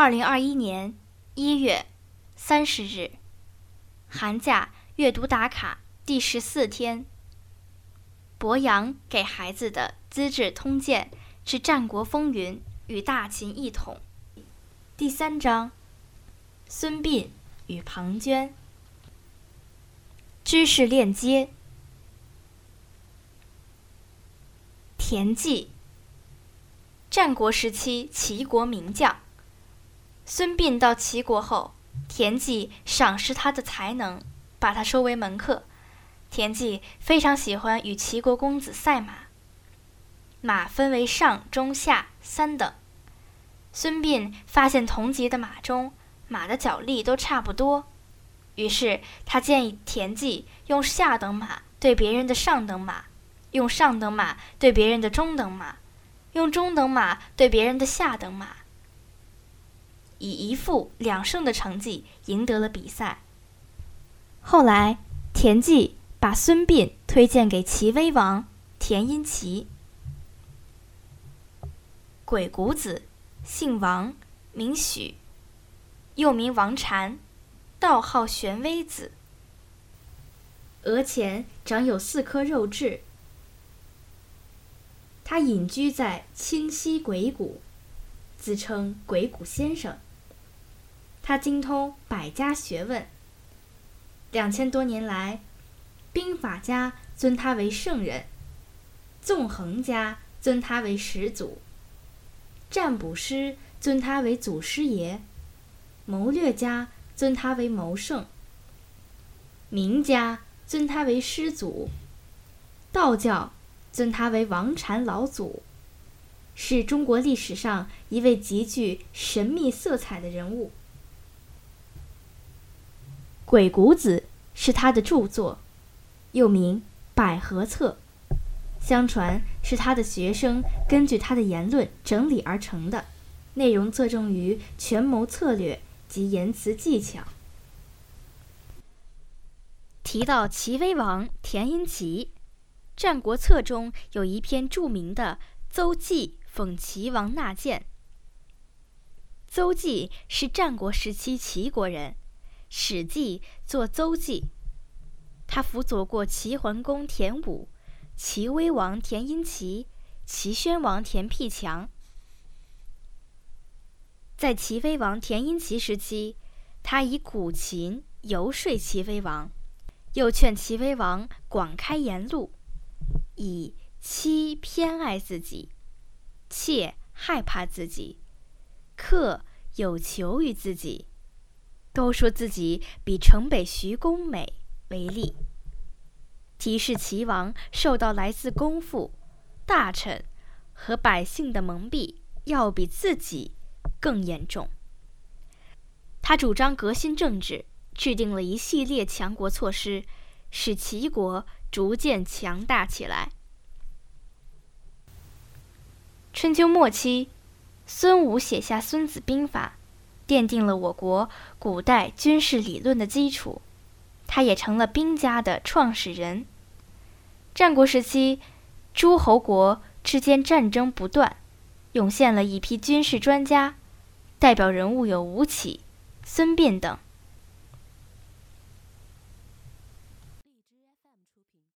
二零二一年一月三十日，寒假阅读打卡第十四天。博洋给孩子的《资治通鉴》是战国风云与大秦一统。第三章：孙膑与庞涓。知识链接。田忌，战国时期齐国名将。孙膑到齐国后，田忌赏识他的才能，把他收为门客。田忌非常喜欢与齐国公子赛马。马分为上、中、下三等。孙膑发现同级的马中，马的脚力都差不多，于是他建议田忌用下等马对别人的上等马，用上等马对别人的中等马，用中等马对别人的下等马。以一负两胜的成绩赢得了比赛。后来，田忌把孙膑推荐给齐威王田婴齐。鬼谷子，姓王，名许，又名王禅，道号玄微子。额前长有四颗肉痣。他隐居在清溪鬼谷，自称鬼谷先生。他精通百家学问。两千多年来，兵法家尊他为圣人，纵横家尊他为始祖，占卜师尊他为祖师爷，谋略家尊他为谋圣，名家尊他为师祖，道教尊他为王禅老祖，是中国历史上一位极具神秘色彩的人物。《鬼谷子》是他的著作，又名《百合册》，相传是他的学生根据他的言论整理而成的，内容侧重于权谋策略及言辞技巧。提到齐威王田婴齐，《战国策》中有一篇著名的《邹忌讽齐王纳谏》。邹忌是战国时期齐国人。《史记》作邹忌，他辅佐过齐桓公田武、齐威王田婴齐、齐宣王田辟强。在齐威王田婴齐时期，他以古琴游说齐威王，又劝齐威王广开言路，以妻偏爱自己，妾害怕自己，客有求于自己。都说自己比城北徐公美为例，提示齐王受到来自公父、大臣和百姓的蒙蔽，要比自己更严重。他主张革新政治，制定了一系列强国措施，使齐国逐渐强大起来。春秋末期，孙武写下《孙子兵法》。奠定了我国古代军事理论的基础，他也成了兵家的创始人。战国时期，诸侯国之间战争不断，涌现了一批军事专家，代表人物有吴起、孙膑等。